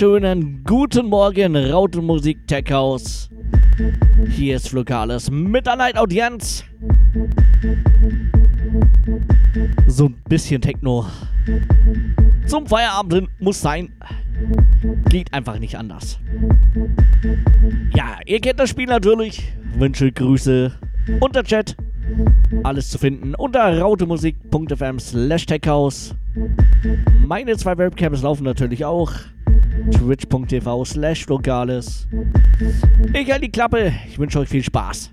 wunderschönen guten Morgen, Rautenmusik Tech House. Hier ist Flugales mit der Night Audienz. So ein bisschen Techno. Zum Feierabend muss sein. Geht einfach nicht anders. Ja, ihr kennt das Spiel natürlich. Wünsche, Grüße unter Chat. Alles zu finden unter rautemusik.fm slash techhouse. Meine zwei Webcams laufen natürlich auch. Twitch.tv slash Logales. Ich halte die Klappe. Ich wünsche euch viel Spaß.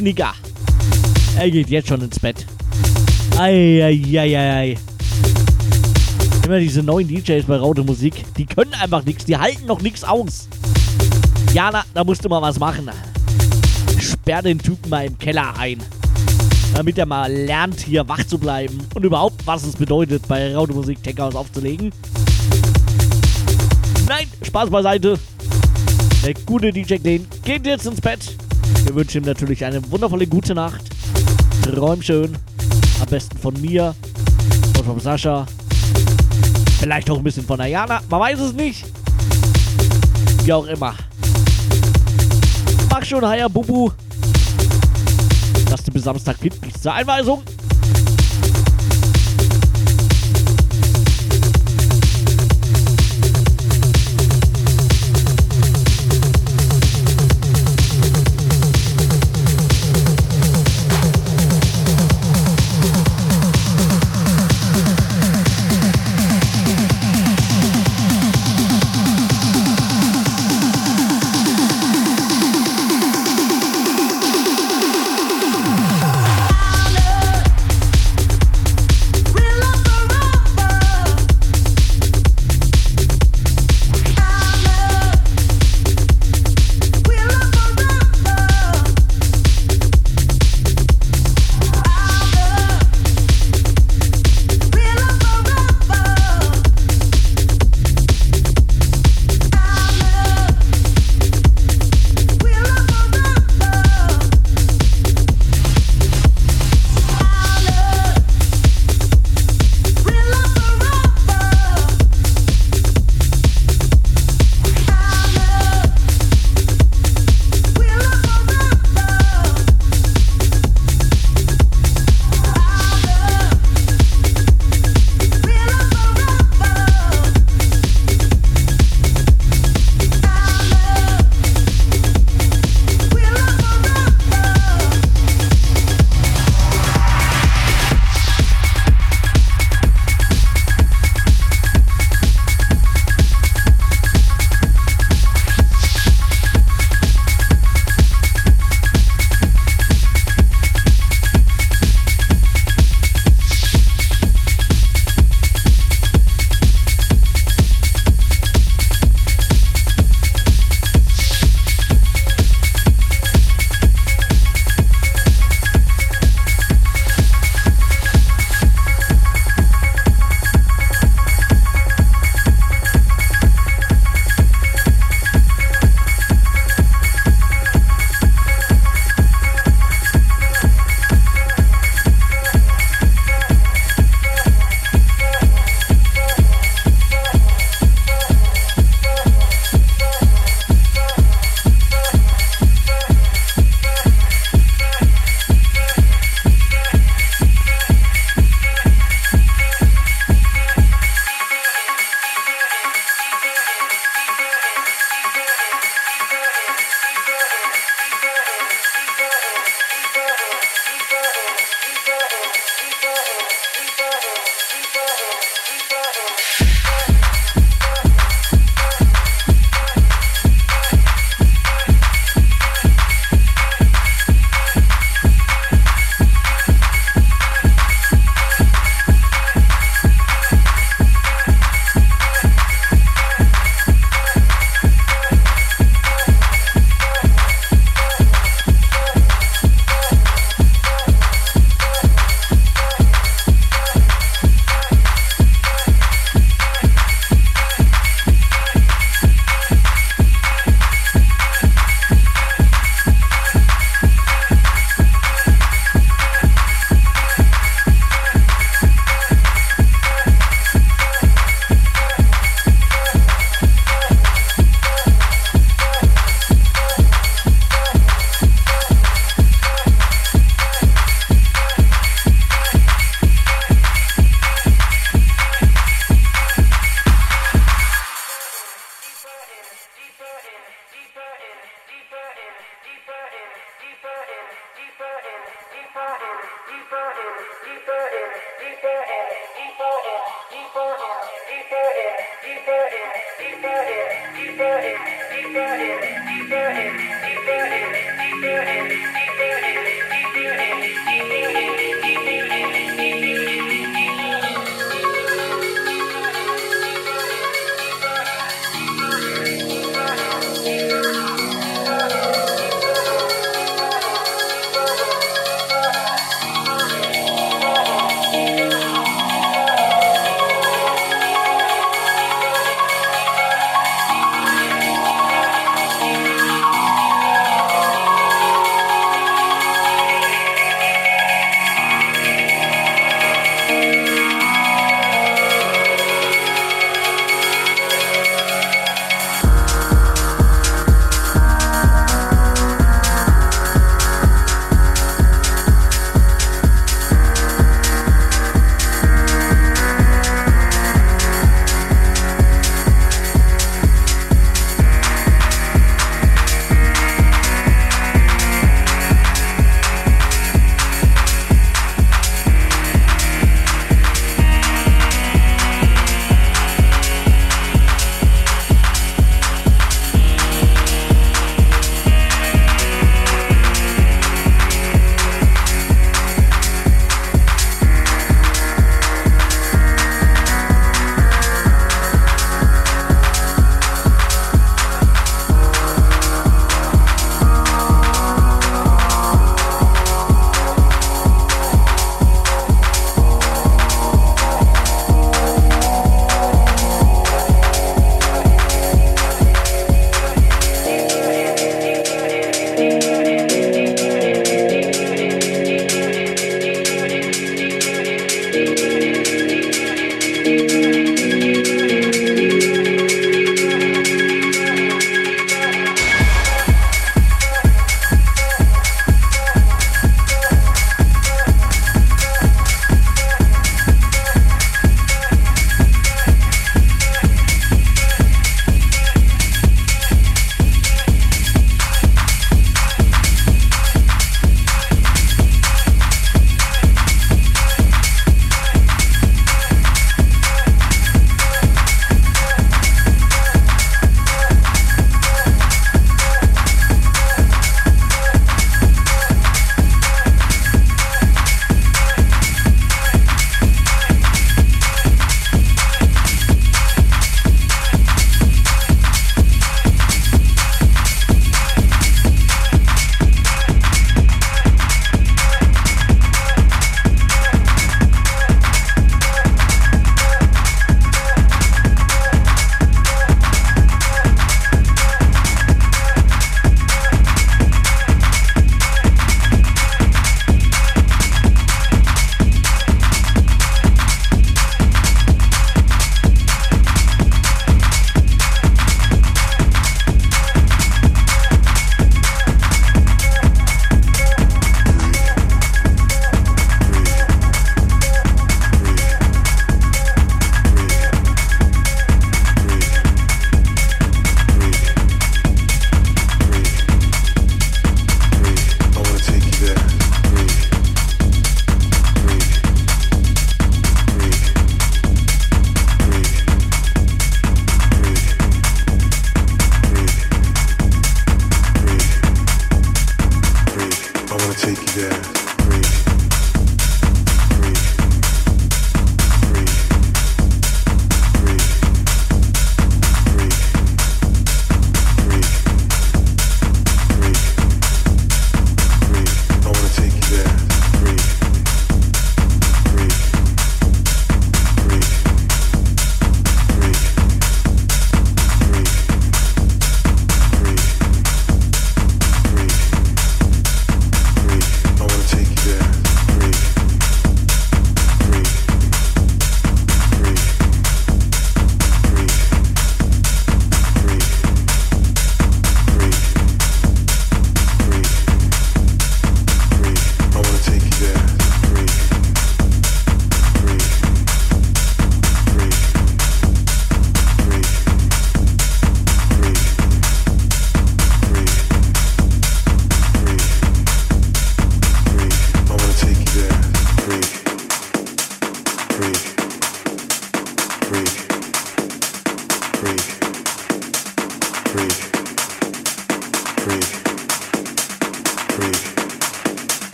Abknicker. Er geht jetzt schon ins Bett. Eieieiei. Immer diese neuen DJs bei Raute Musik, die können einfach nichts, die halten noch nichts aus. Jana, da musst du mal was machen. Sperr den Typen mal im Keller ein. Damit er mal lernt, hier wach zu bleiben und überhaupt, was es bedeutet, bei Raute Musik Tech House aufzulegen. Nein, Spaß beiseite. Der gute DJ Glenn geht jetzt ins Bett. Wir wünschen ihm natürlich eine wundervolle gute Nacht. Träum schön. Am besten von mir und von Sascha. Vielleicht auch ein bisschen von Ayana. Man weiß es nicht. Wie auch immer. Mach schon, Haya Bubu. Dass du bis Samstag fit bist. Zur Einweisung.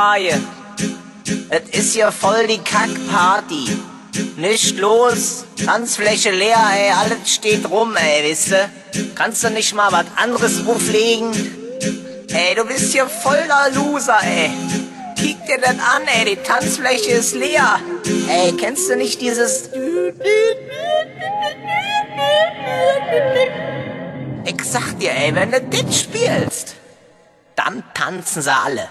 Frage. Es ist ja voll die Kackparty. Nicht los, Tanzfläche leer, ey, alles steht rum, ey, wisst ihr? Kannst du nicht mal was anderes auflegen? Ey, du bist hier voller Loser, ey. Kick dir das an, ey, die Tanzfläche ist leer. Ey, kennst du nicht dieses... Ich sag dir, ey, wenn du das spielst, dann tanzen sie alle.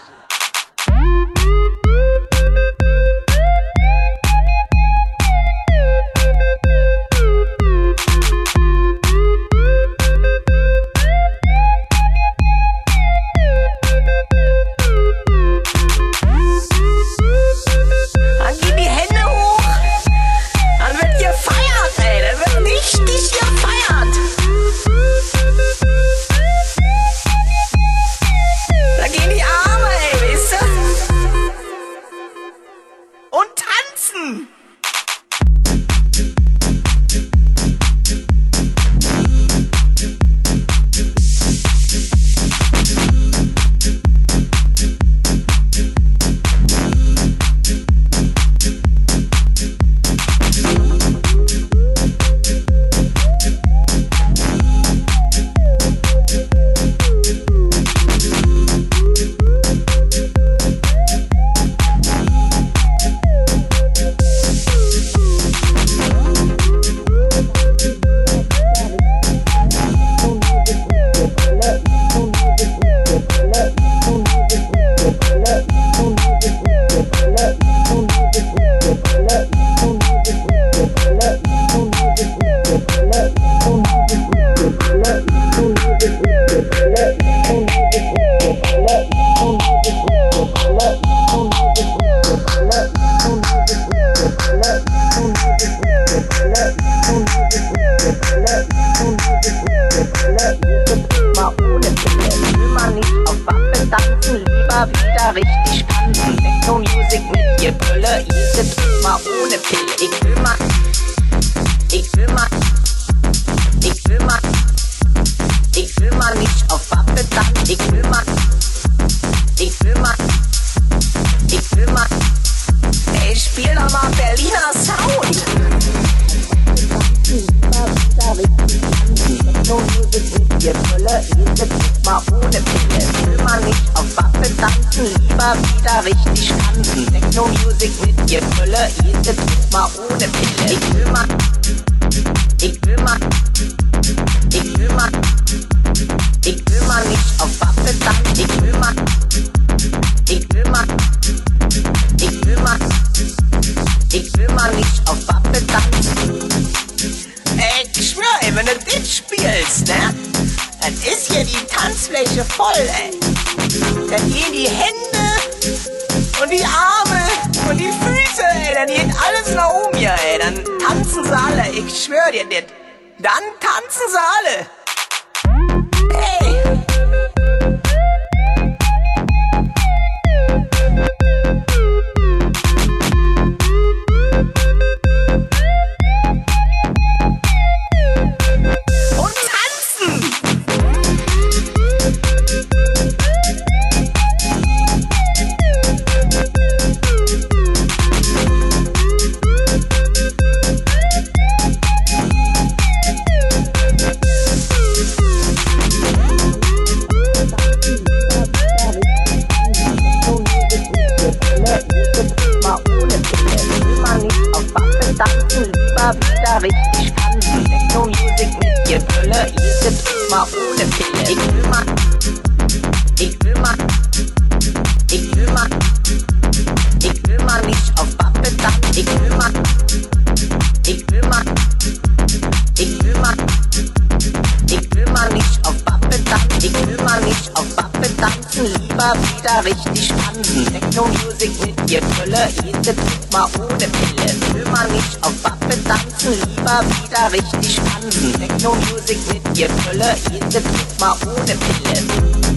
an. Techno Music mit Gebrülle, jede mal ohne Pille. immer wieder richtig spannend. Techno Music mit ihr Fülle, jede Beat mal ohne Pille. Will man nicht auf Wappe tanzen, lieber wieder richtig spannend. Techno Music mit ihr Fülle, jede Beat mal ohne Pille.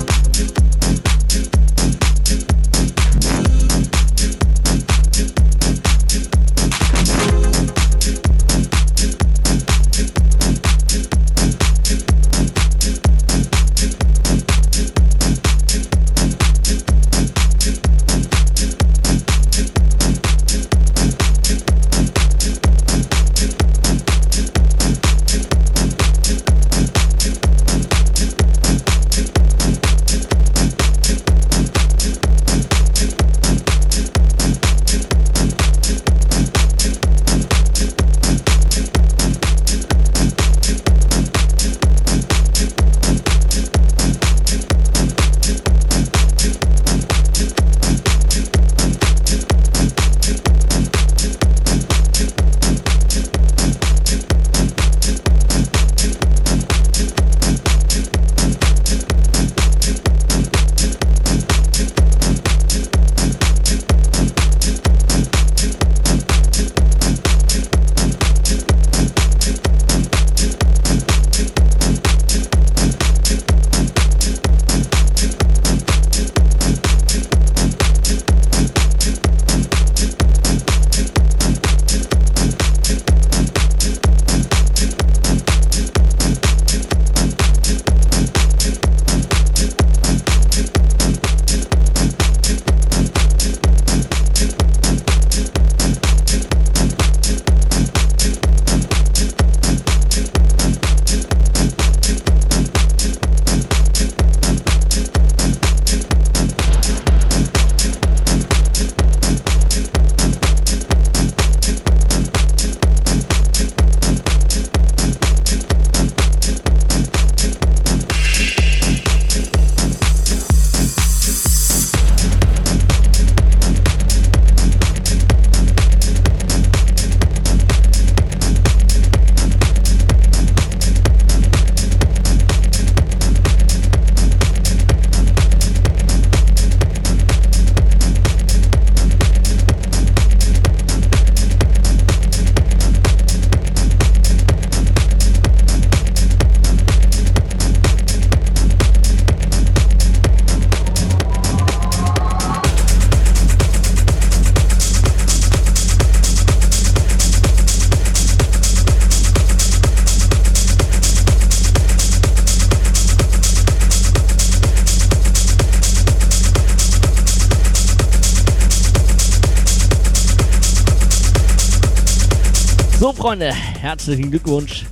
Freunde, herzlichen Glückwunsch.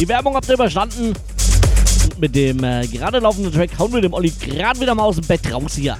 Die Werbung habt ihr überstanden. Und mit dem äh, gerade laufenden Track hauen wir dem Olli gerade wieder mal aus dem Bett raus hier.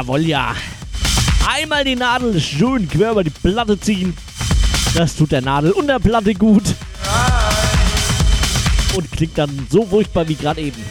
Jawohl, ja. Einmal die Nadel schön quer über die Platte ziehen. Das tut der Nadel und der Platte gut. Und klingt dann so furchtbar wie gerade eben.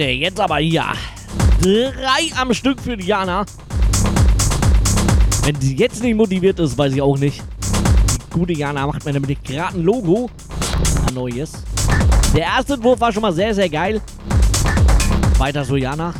Freunde, jetzt aber hier. Drei am Stück für Diana. Wenn sie jetzt nicht motiviert ist, weiß ich auch nicht. Die gute Jana macht mir nämlich gerade ein Logo. Ein neues. Der erste Entwurf war schon mal sehr, sehr geil. Weiter so, Jana.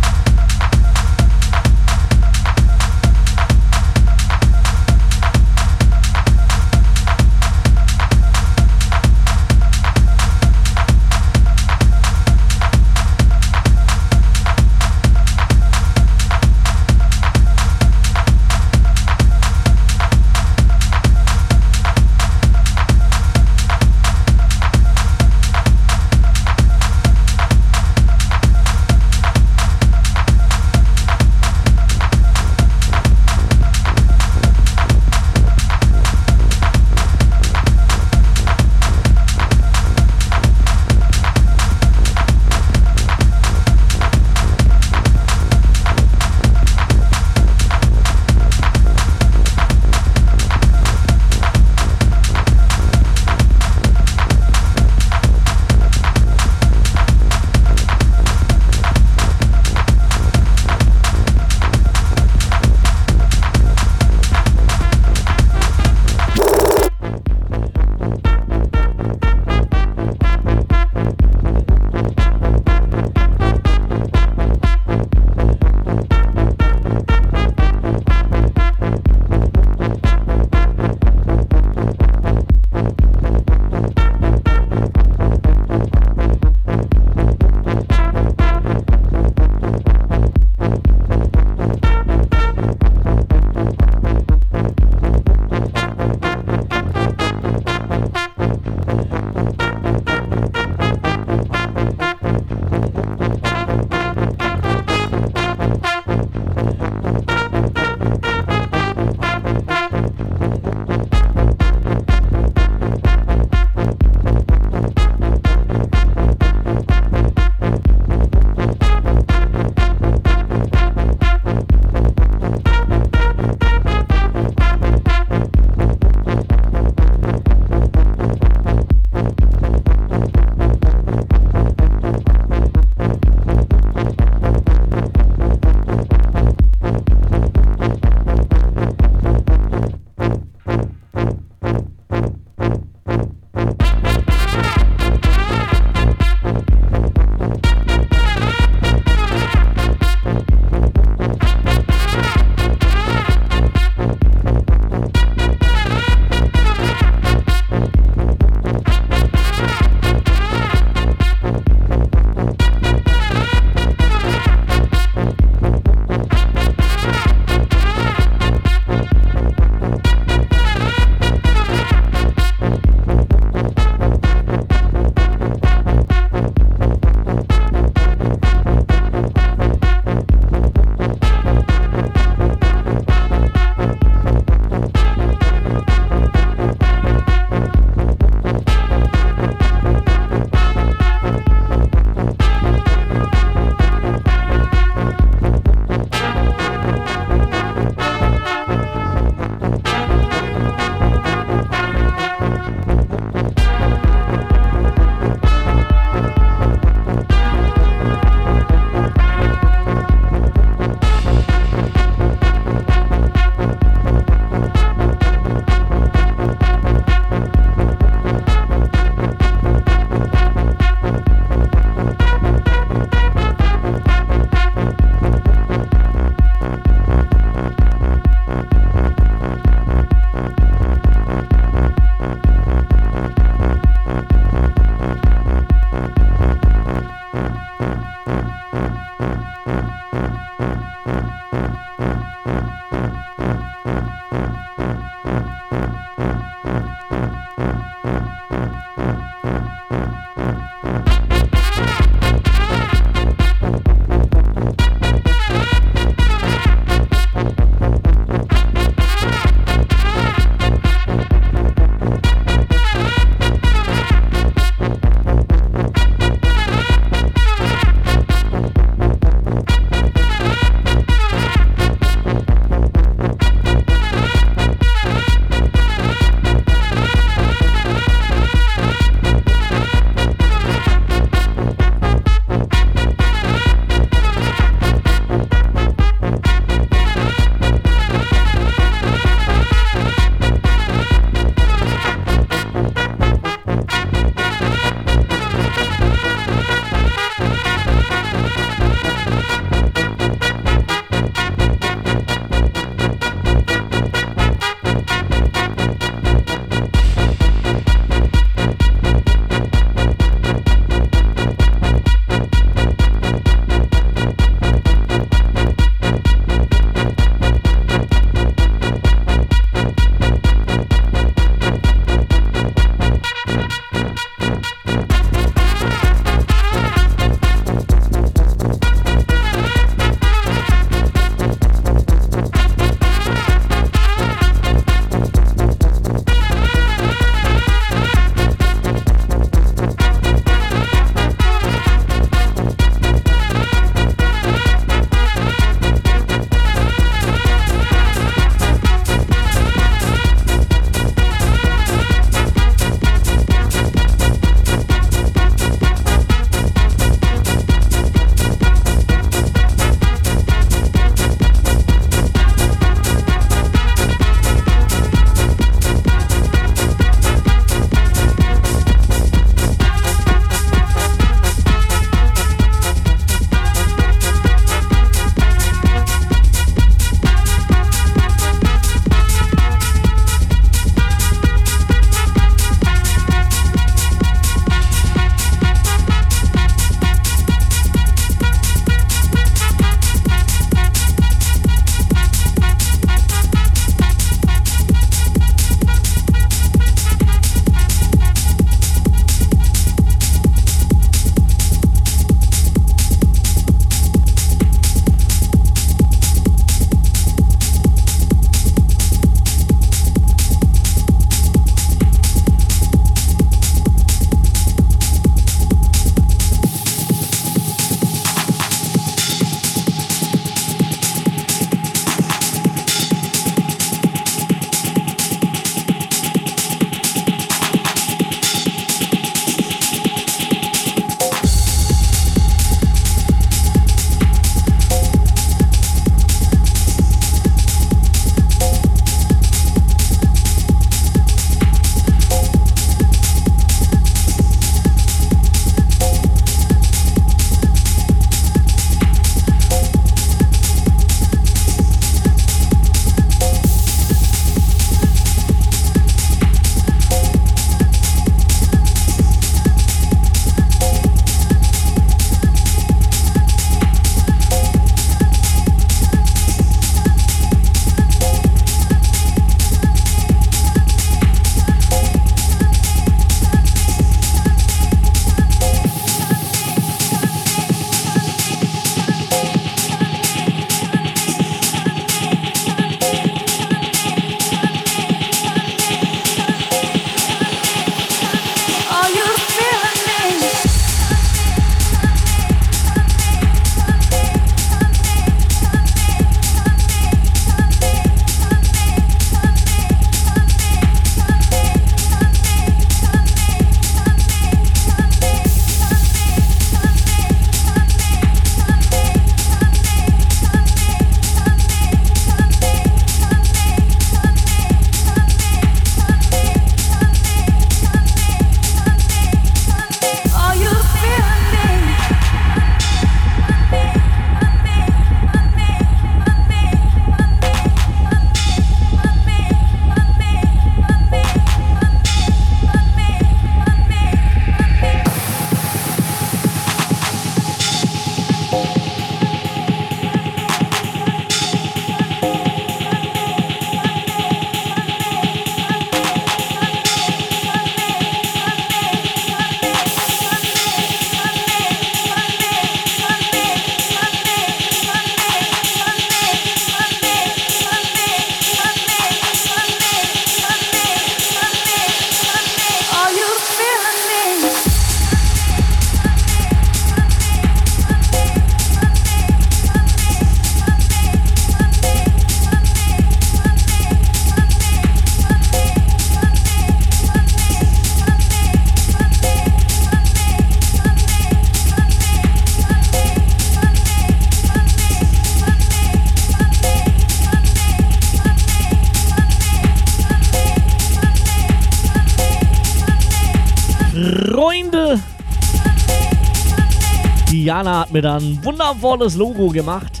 Mir dann ein wundervolles Logo gemacht.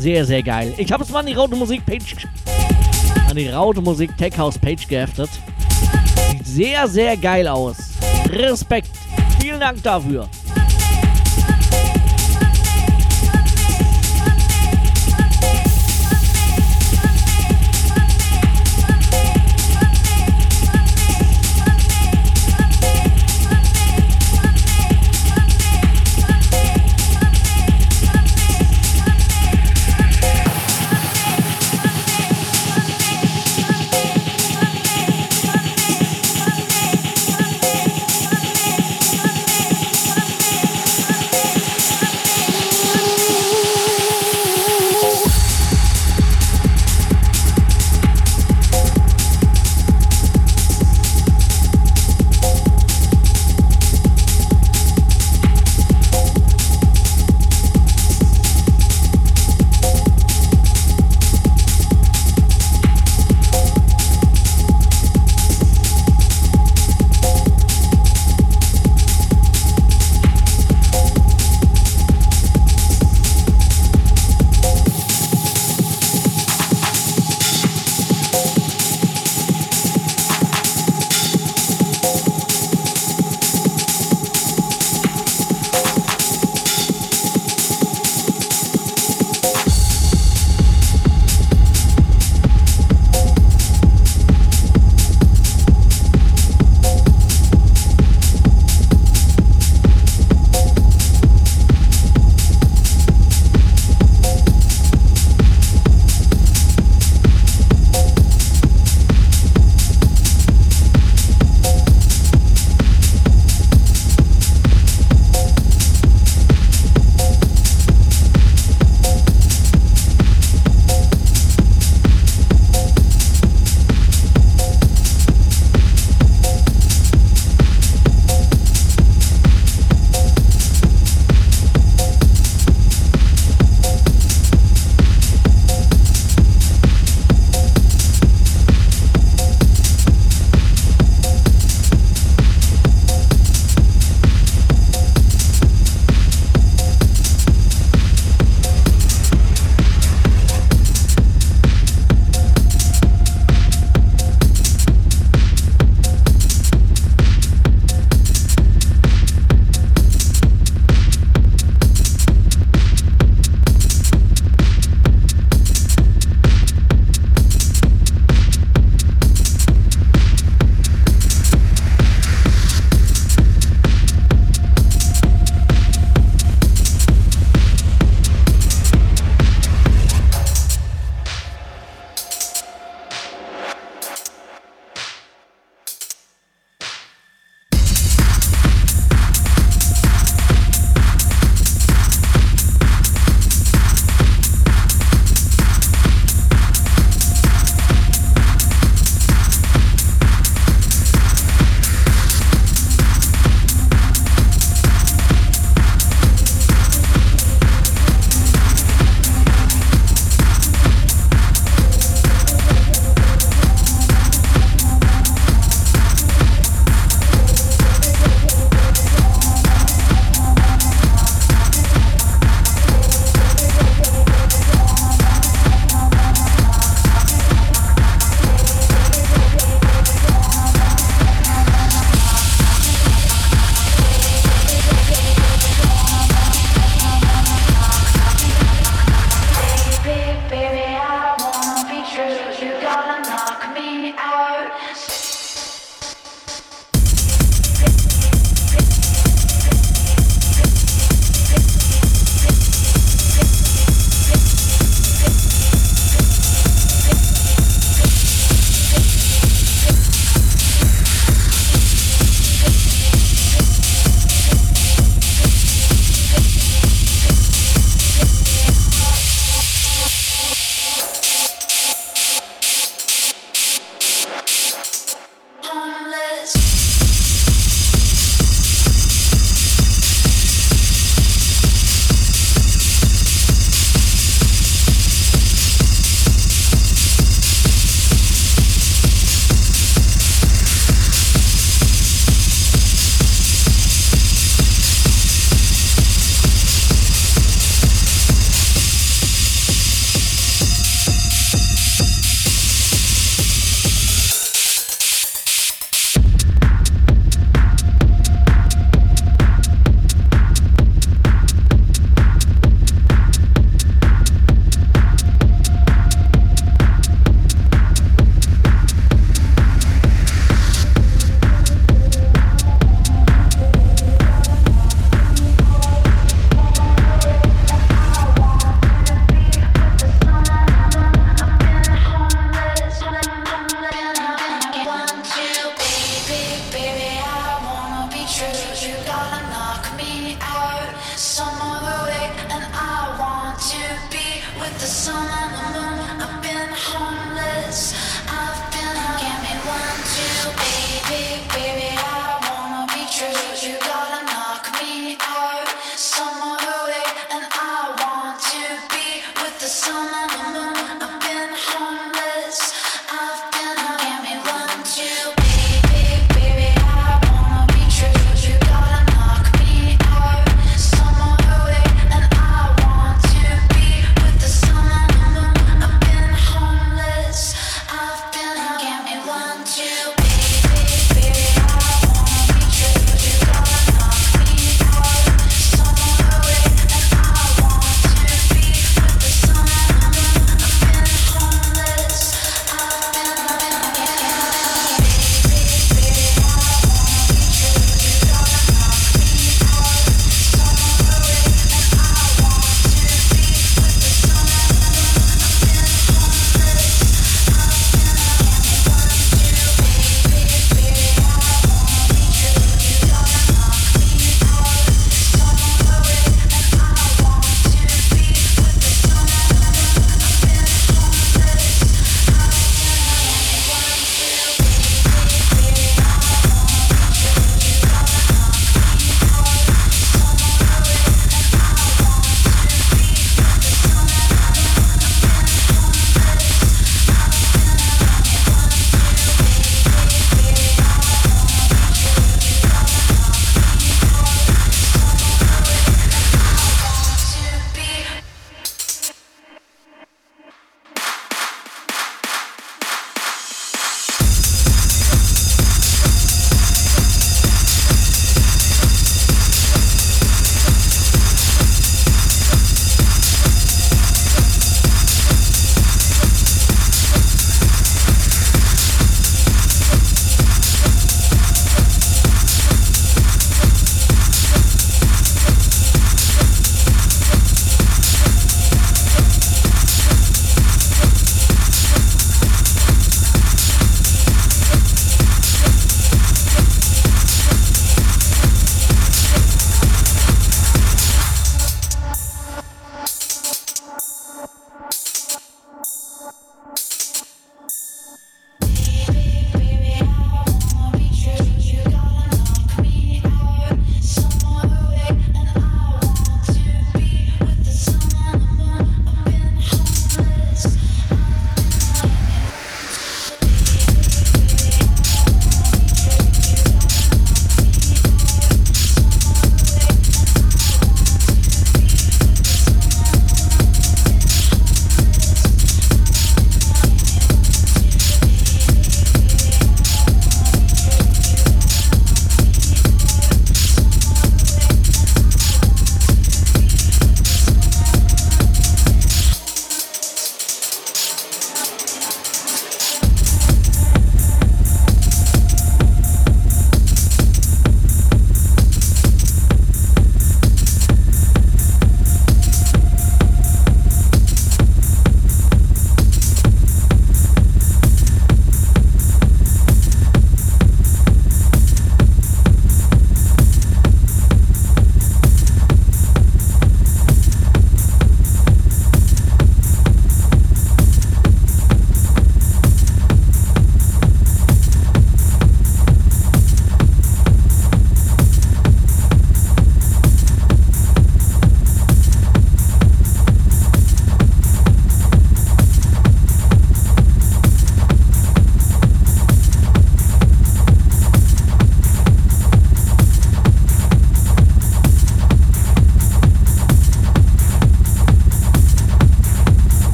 Sehr, sehr geil. Ich habe es mal an die Raute Musik Page, an die Raute Musik Tech House Page geheftet. Sieht sehr, sehr geil aus. Respekt. Vielen Dank dafür.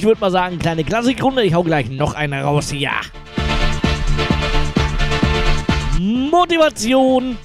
Ich würde mal sagen, kleine Klassikrunde. Ich hau gleich noch eine raus. Ja. Motivation.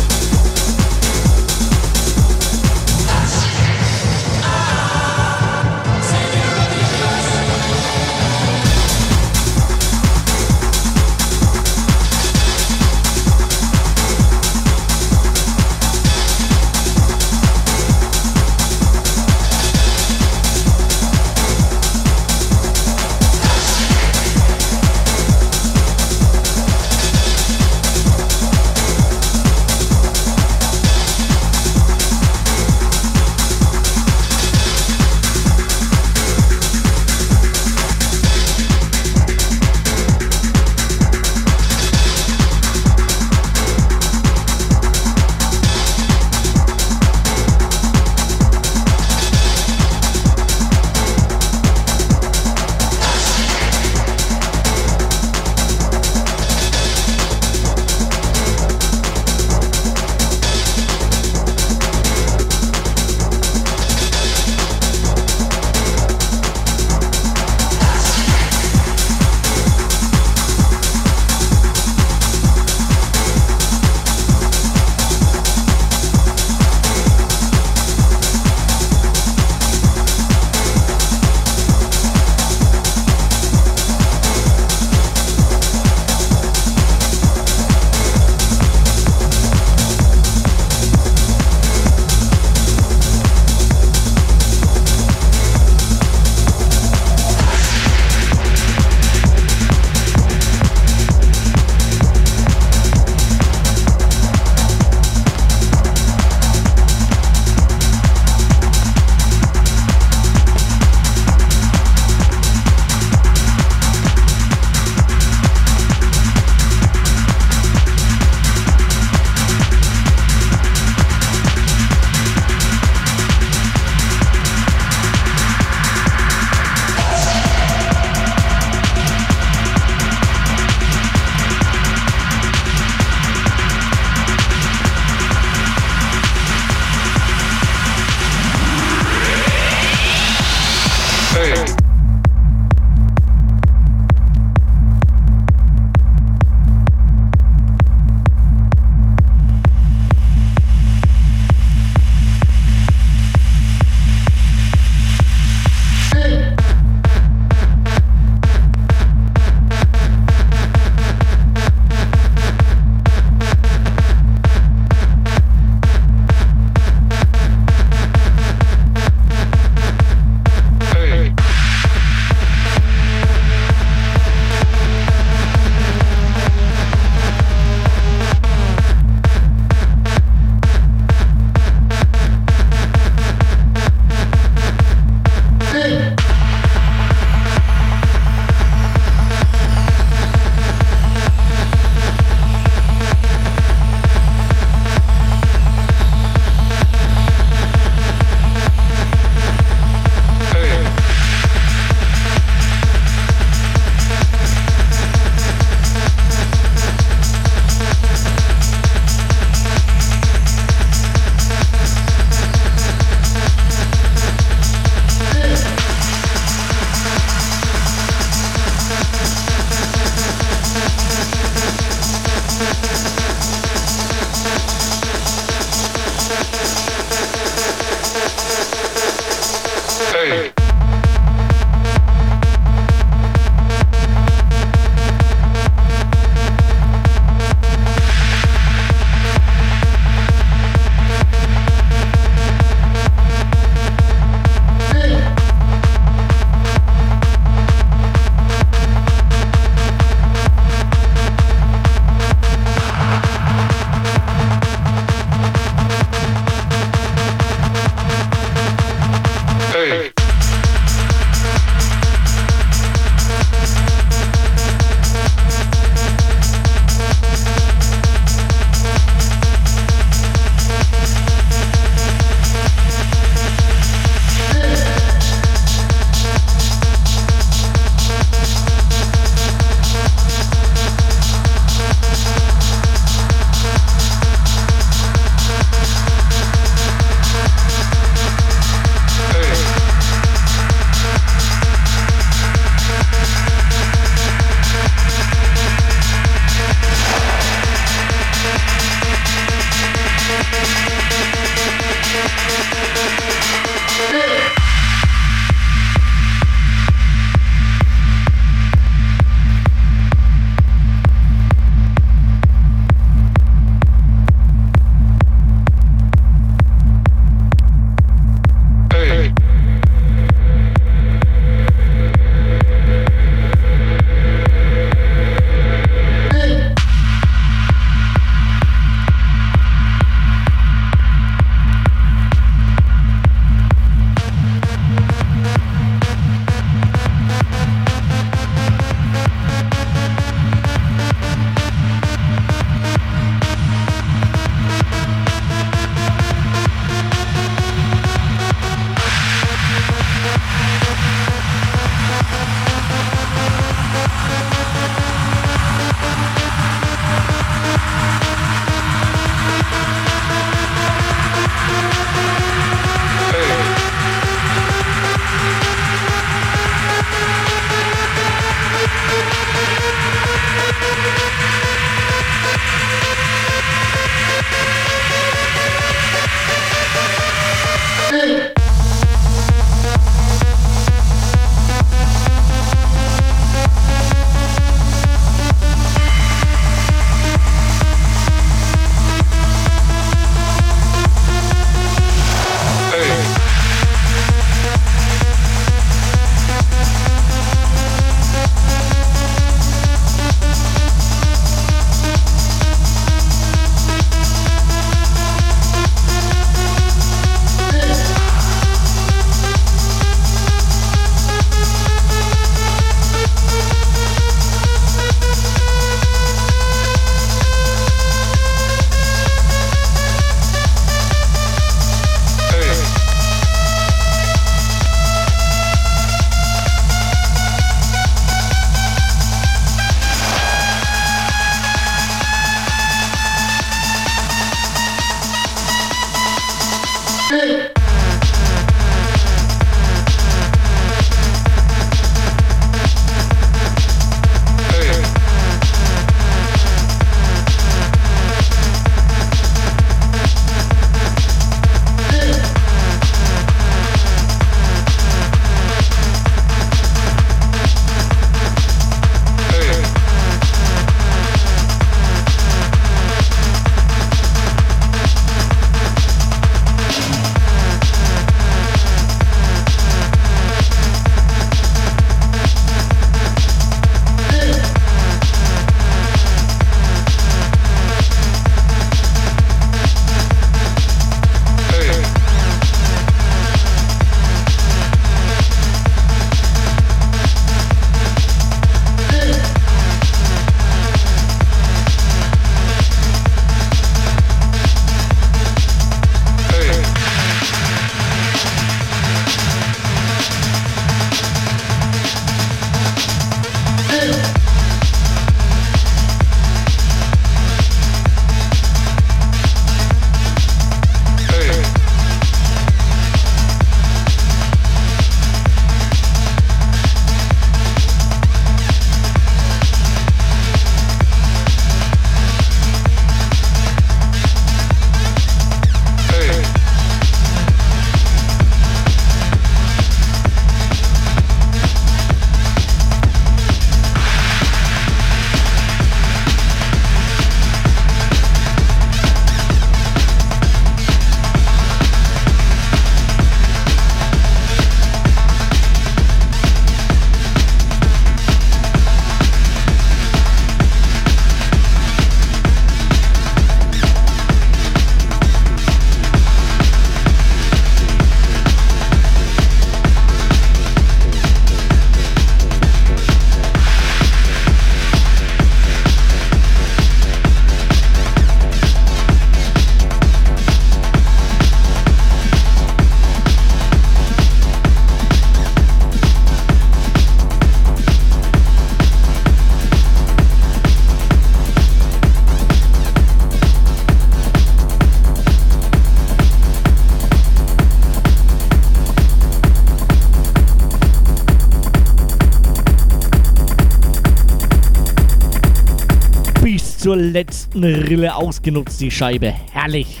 Letzten Rille ausgenutzt, die Scheibe. Herrlich.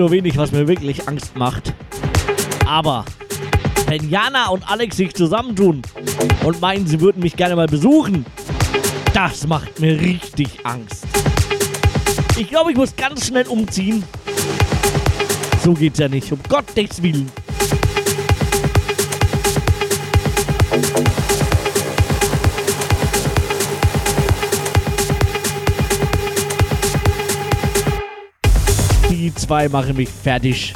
Nur wenig, was mir wirklich Angst macht. Aber wenn Jana und Alex sich zusammentun und meinen, sie würden mich gerne mal besuchen, das macht mir richtig Angst. Ich glaube, ich muss ganz schnell umziehen. So geht's ja nicht, um Gottes Willen. Zwei machen mich fertig.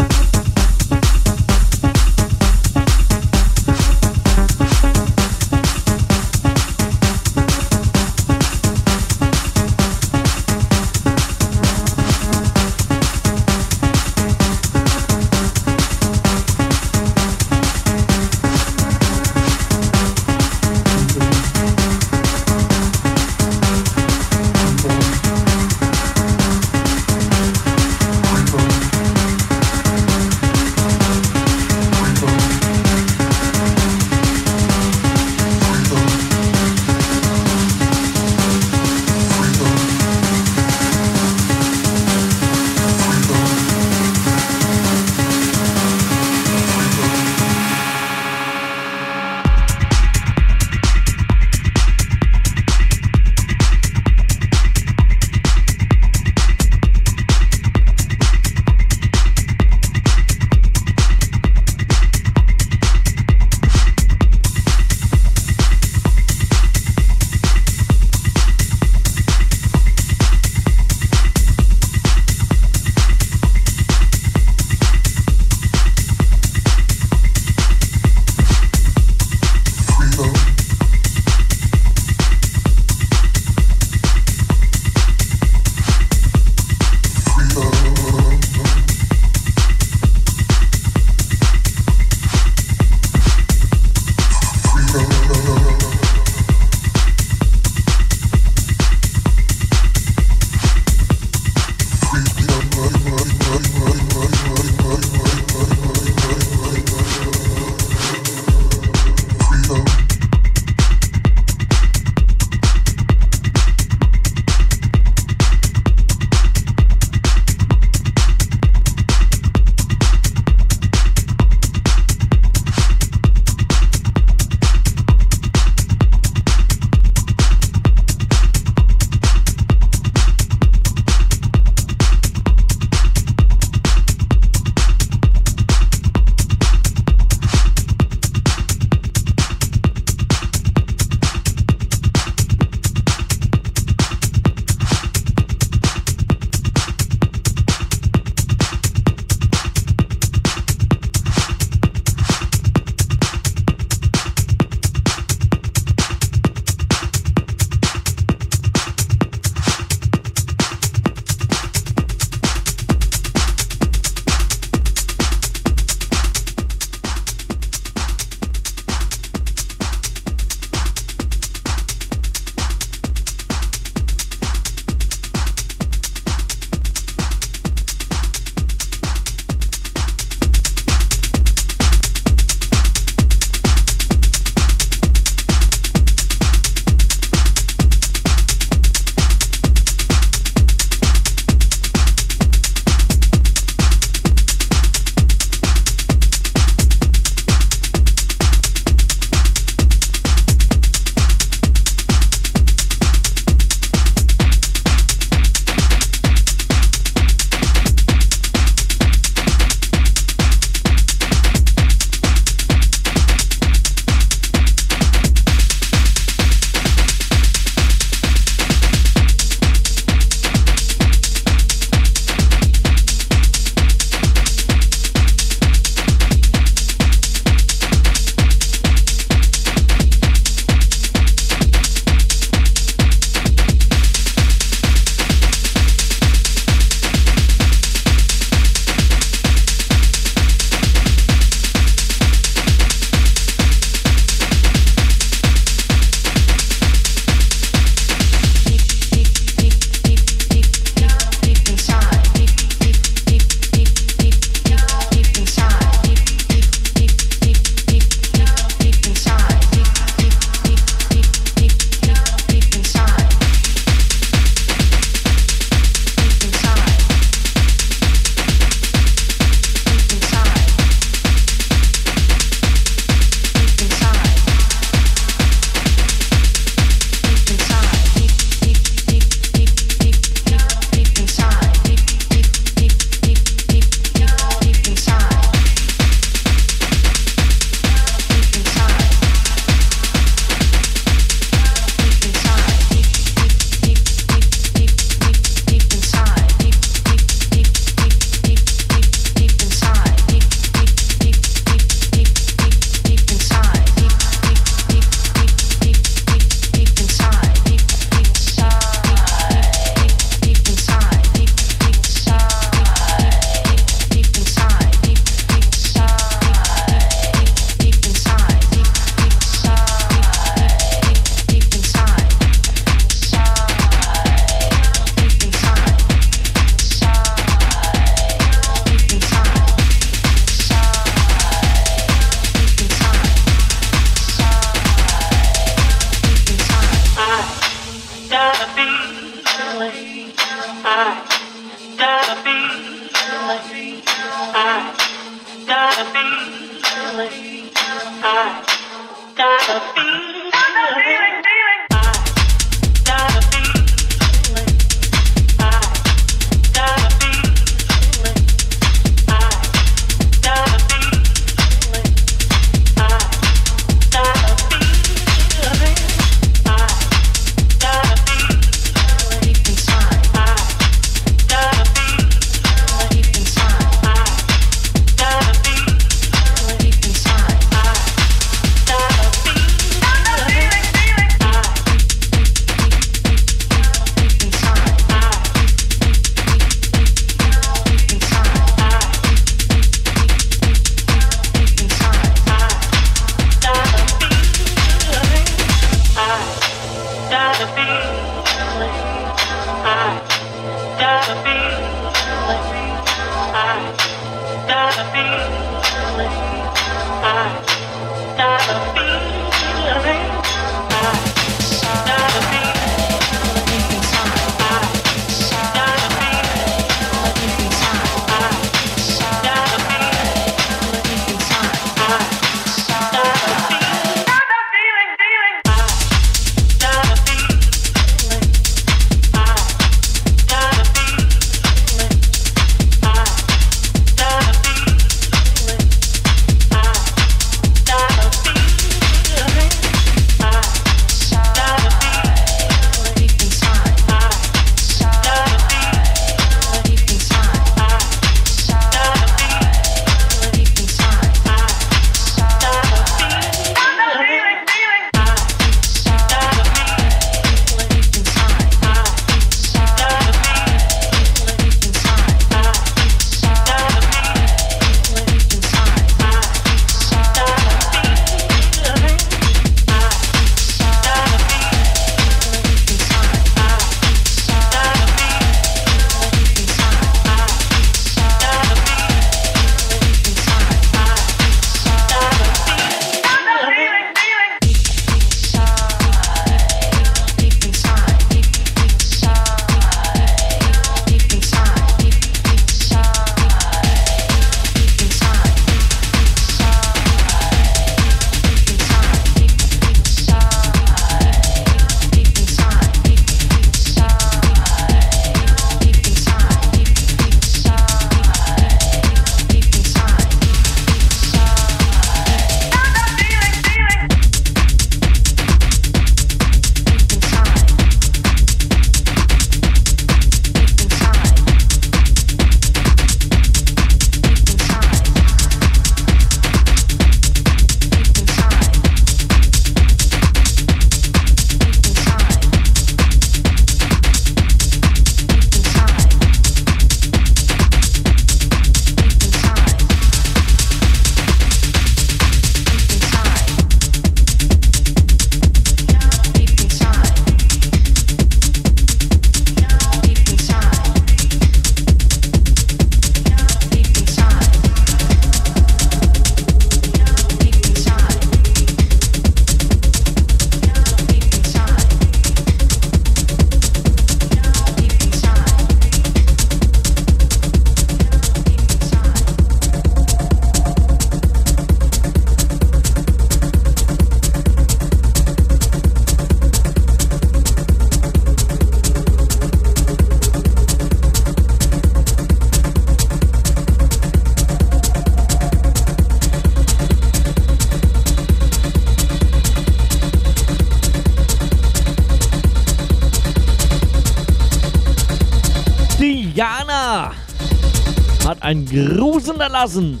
Grusen erlassen.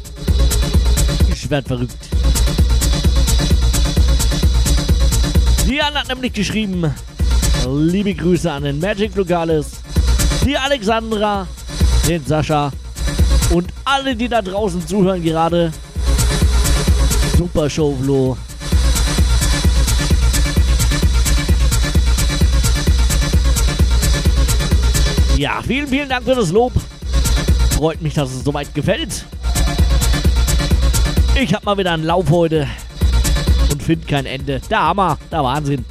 Ich werd verrückt. Diana hat nämlich geschrieben, liebe Grüße an den Magic Lugales, die Alexandra, den Sascha und alle, die da draußen zuhören gerade. Super Show, Flo. Ja, vielen, vielen Dank für das Lob freut mich, dass es soweit gefällt. Ich habe mal wieder einen Lauf heute und finde kein Ende. Der Hammer, der Wahnsinn.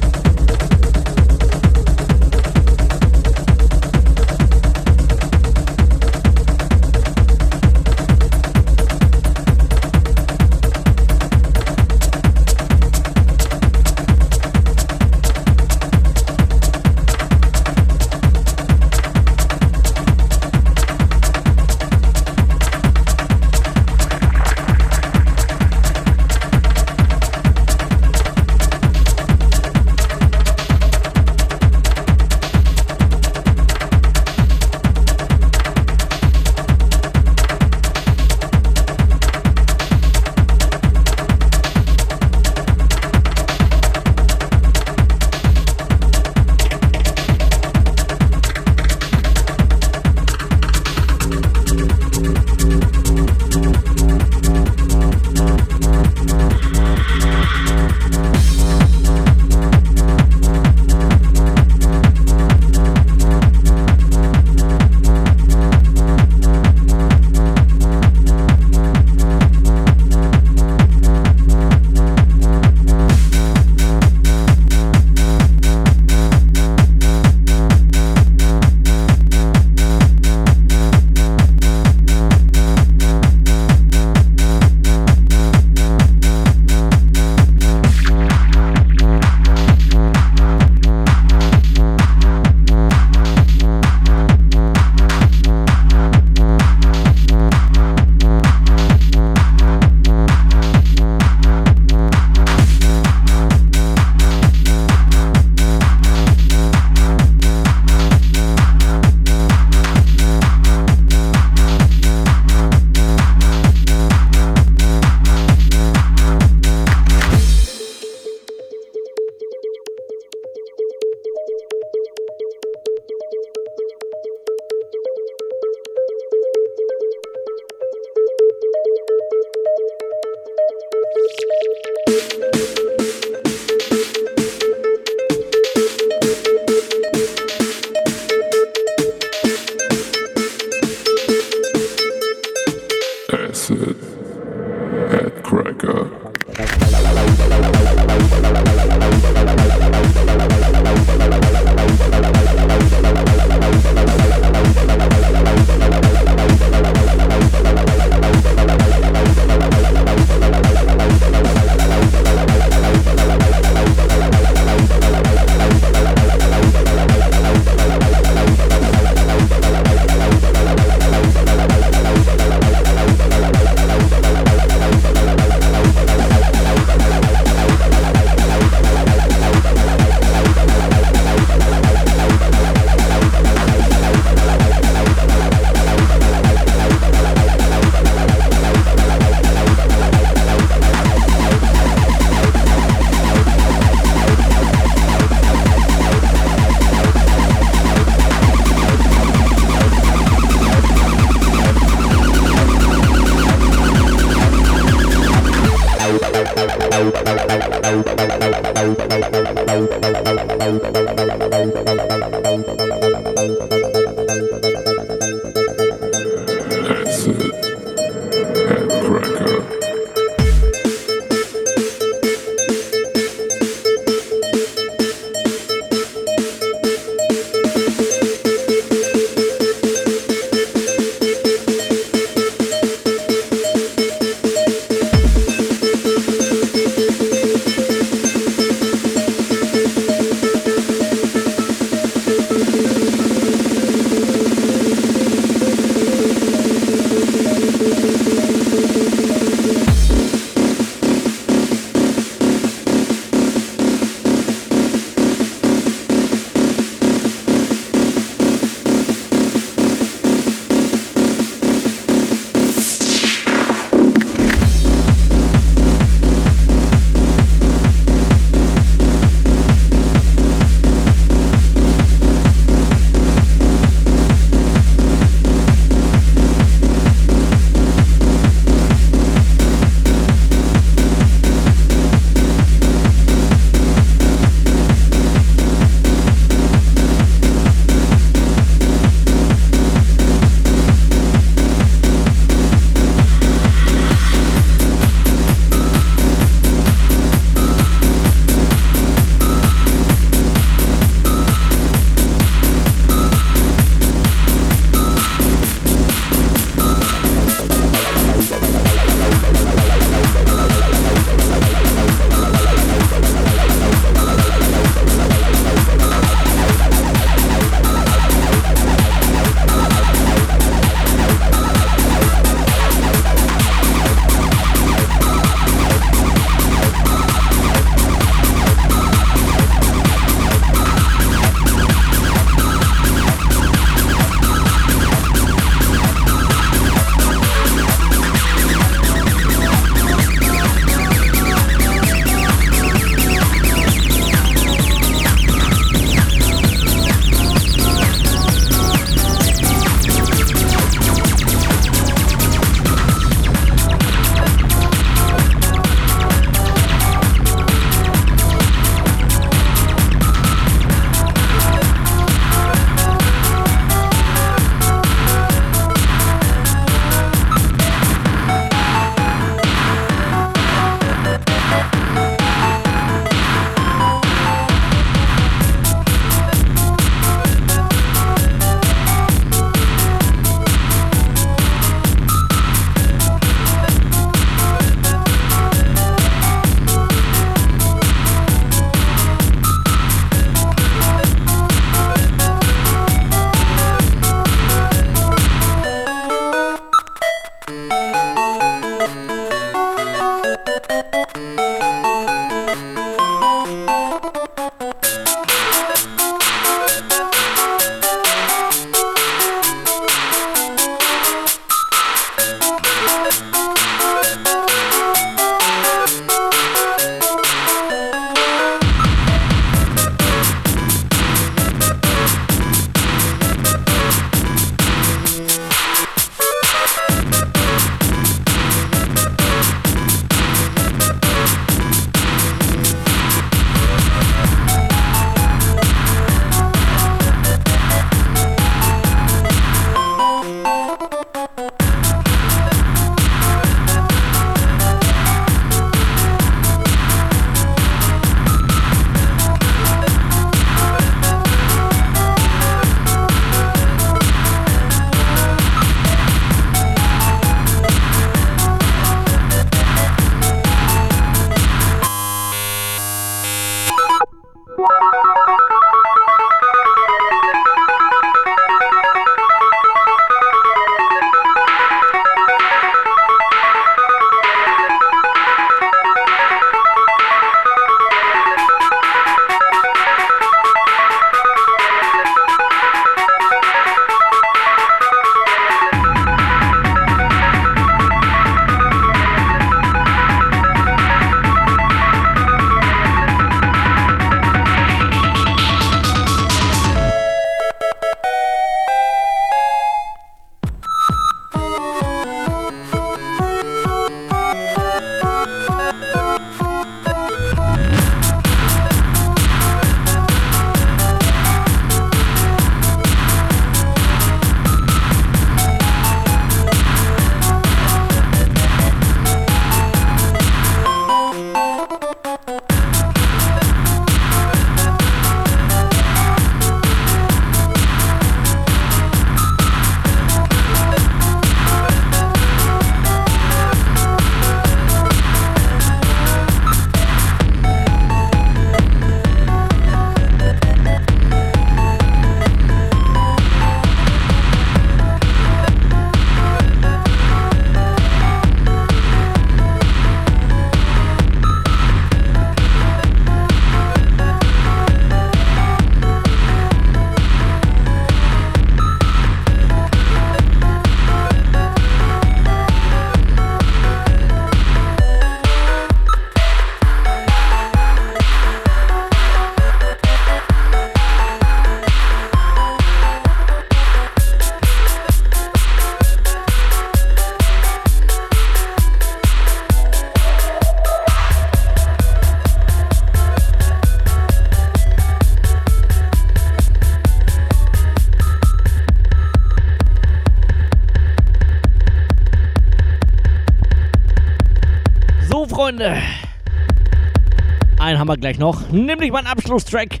Wir gleich noch, nämlich mein Abschlusstrack.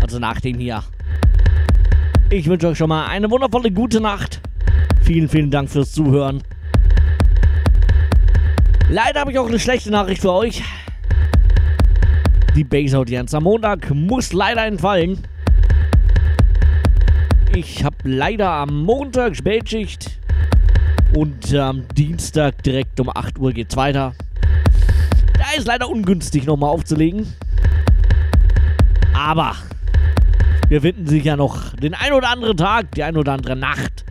Also nach dem hier. Ich wünsche euch schon mal eine wundervolle gute Nacht. Vielen, vielen Dank fürs Zuhören. Leider habe ich auch eine schlechte Nachricht für euch. Die Base-Audienz am Montag muss leider entfallen. Ich habe leider am Montag Spätschicht und am Dienstag direkt um 8 Uhr geht's weiter. Da ist leider ungünstig nochmal aufzulegen. Aber wir finden sicher noch den ein oder anderen Tag, die ein oder andere Nacht,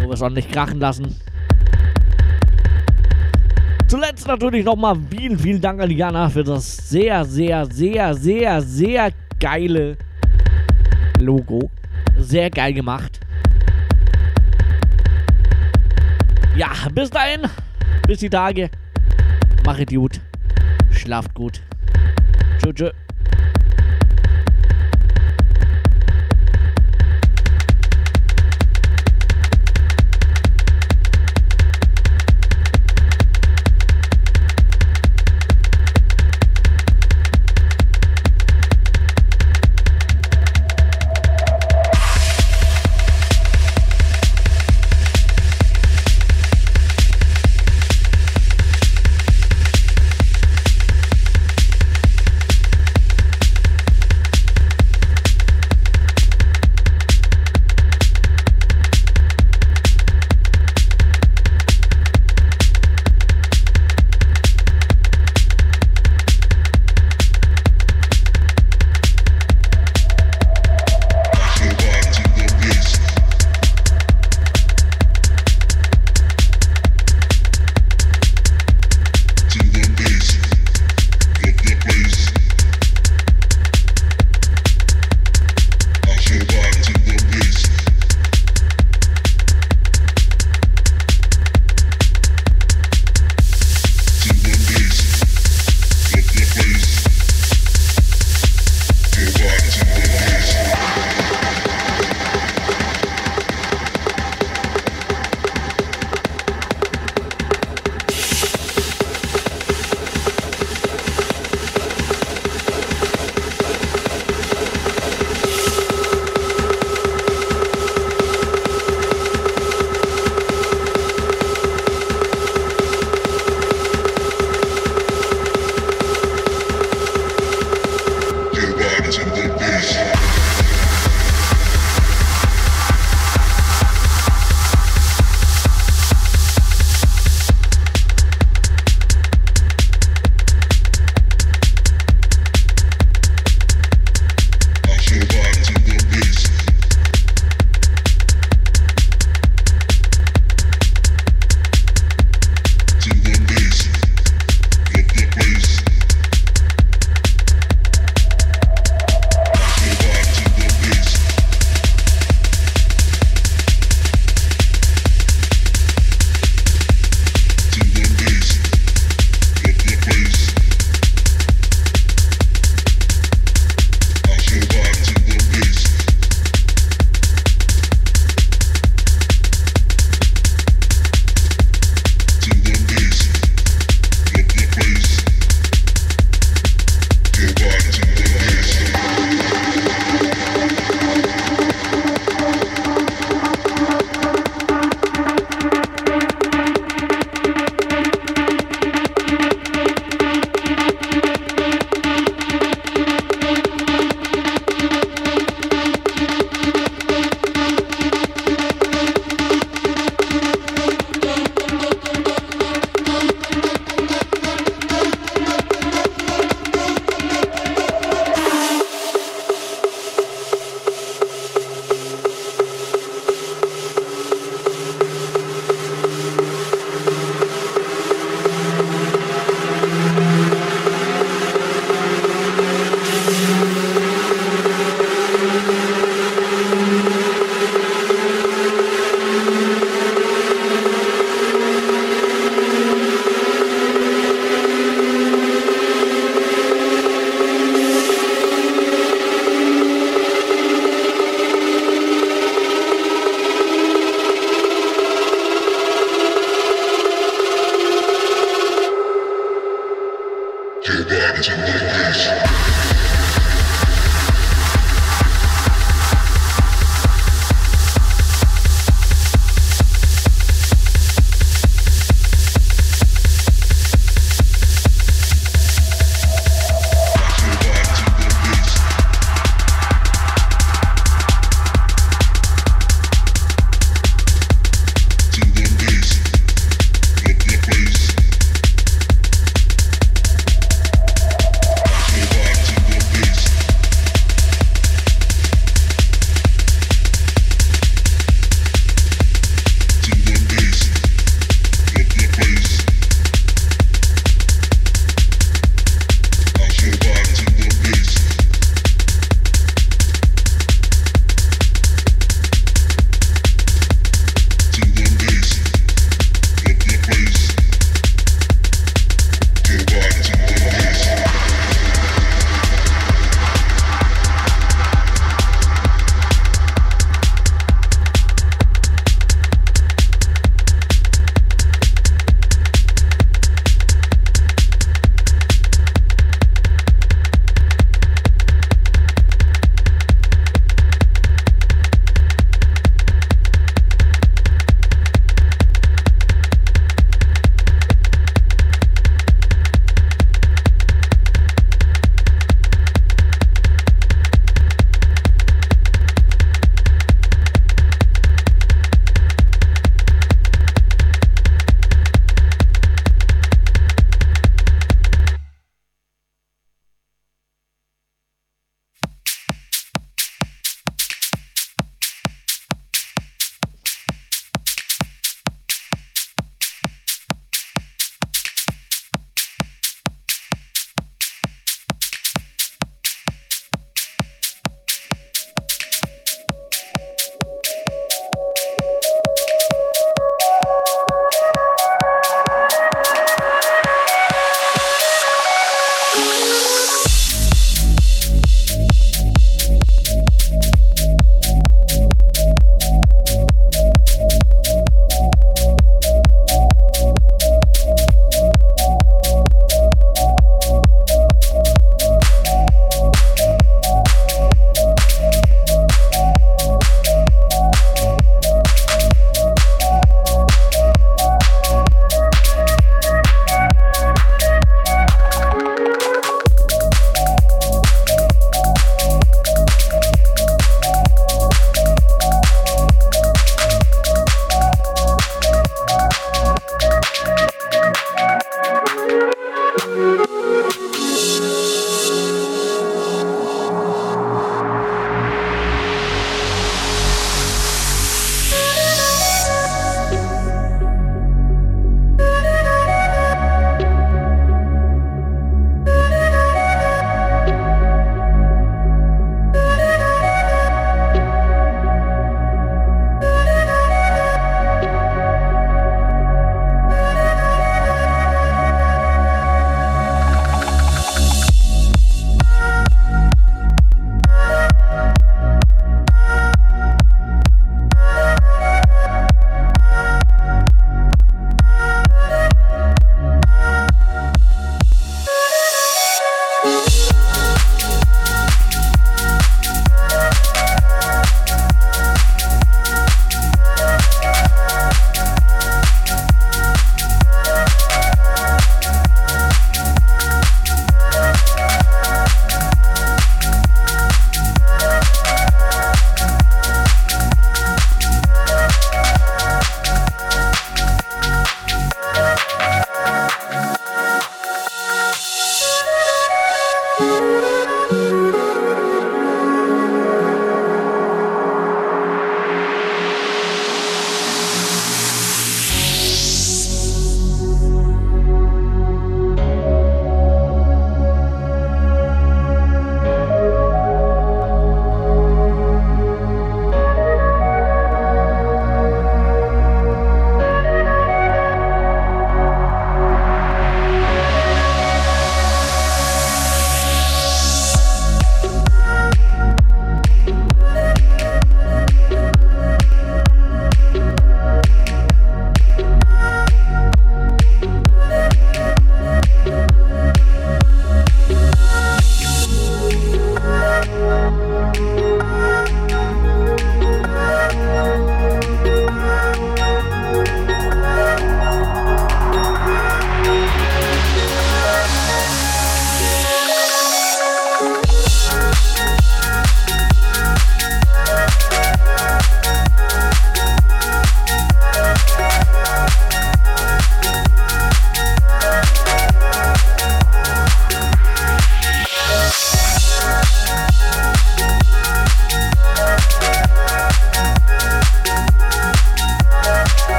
wo wir es ordentlich krachen lassen. Zuletzt natürlich nochmal vielen, vielen Dank an Jana für das sehr, sehr, sehr, sehr, sehr geile Logo. Sehr geil gemacht. Ja, bis dahin. Bis die Tage. Machet gut. Schlaft gut. Tschö, tschö.